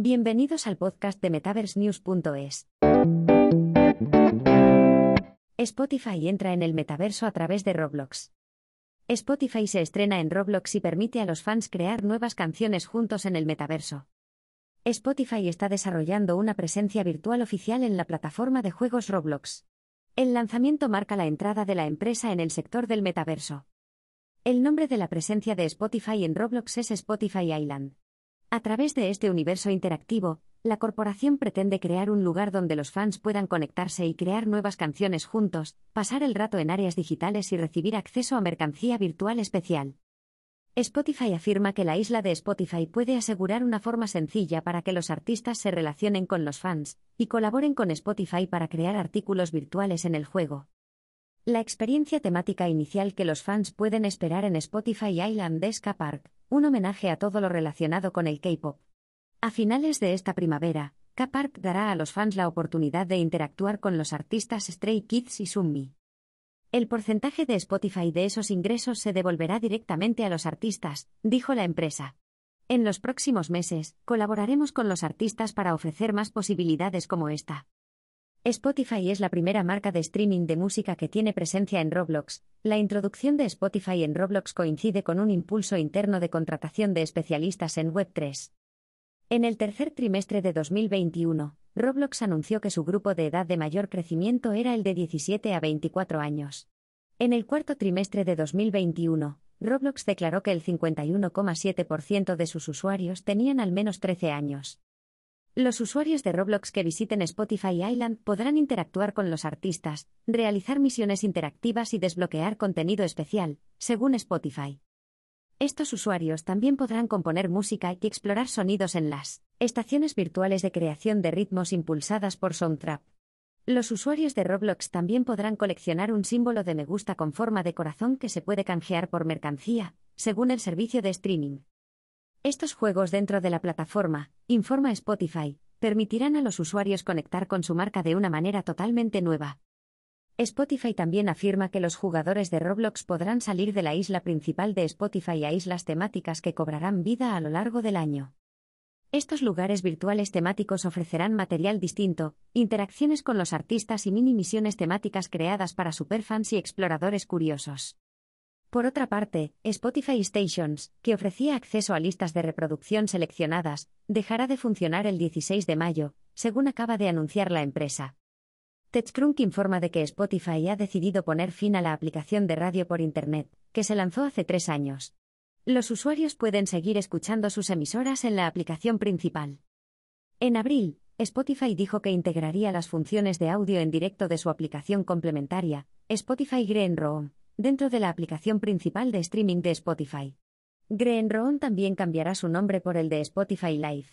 Bienvenidos al podcast de MetaverseNews.es. Spotify entra en el metaverso a través de Roblox. Spotify se estrena en Roblox y permite a los fans crear nuevas canciones juntos en el metaverso. Spotify está desarrollando una presencia virtual oficial en la plataforma de juegos Roblox. El lanzamiento marca la entrada de la empresa en el sector del metaverso. El nombre de la presencia de Spotify en Roblox es Spotify Island. A través de este universo interactivo, la corporación pretende crear un lugar donde los fans puedan conectarse y crear nuevas canciones juntos, pasar el rato en áreas digitales y recibir acceso a mercancía virtual especial. Spotify afirma que la isla de Spotify puede asegurar una forma sencilla para que los artistas se relacionen con los fans y colaboren con Spotify para crear artículos virtuales en el juego. La experiencia temática inicial que los fans pueden esperar en Spotify Island es K-Park, un homenaje a todo lo relacionado con el K-pop. A finales de esta primavera, K-Park dará a los fans la oportunidad de interactuar con los artistas Stray Kids y Sunmi. El porcentaje de Spotify de esos ingresos se devolverá directamente a los artistas, dijo la empresa. En los próximos meses, colaboraremos con los artistas para ofrecer más posibilidades como esta. Spotify es la primera marca de streaming de música que tiene presencia en Roblox. La introducción de Spotify en Roblox coincide con un impulso interno de contratación de especialistas en Web3. En el tercer trimestre de 2021, Roblox anunció que su grupo de edad de mayor crecimiento era el de 17 a 24 años. En el cuarto trimestre de 2021, Roblox declaró que el 51,7% de sus usuarios tenían al menos 13 años. Los usuarios de Roblox que visiten Spotify Island podrán interactuar con los artistas, realizar misiones interactivas y desbloquear contenido especial, según Spotify. Estos usuarios también podrán componer música y explorar sonidos en las estaciones virtuales de creación de ritmos impulsadas por Soundtrap. Los usuarios de Roblox también podrán coleccionar un símbolo de me gusta con forma de corazón que se puede canjear por mercancía, según el servicio de streaming. Estos juegos dentro de la plataforma, informa Spotify, permitirán a los usuarios conectar con su marca de una manera totalmente nueva. Spotify también afirma que los jugadores de Roblox podrán salir de la isla principal de Spotify a islas temáticas que cobrarán vida a lo largo del año. Estos lugares virtuales temáticos ofrecerán material distinto, interacciones con los artistas y mini misiones temáticas creadas para superfans y exploradores curiosos. Por otra parte, Spotify Stations, que ofrecía acceso a listas de reproducción seleccionadas, dejará de funcionar el 16 de mayo, según acaba de anunciar la empresa. TechCrunch informa de que Spotify ha decidido poner fin a la aplicación de radio por Internet, que se lanzó hace tres años. Los usuarios pueden seguir escuchando sus emisoras en la aplicación principal. En abril, Spotify dijo que integraría las funciones de audio en directo de su aplicación complementaria, Spotify Green Room dentro de la aplicación principal de streaming de Spotify. Greenroom también cambiará su nombre por el de Spotify Live.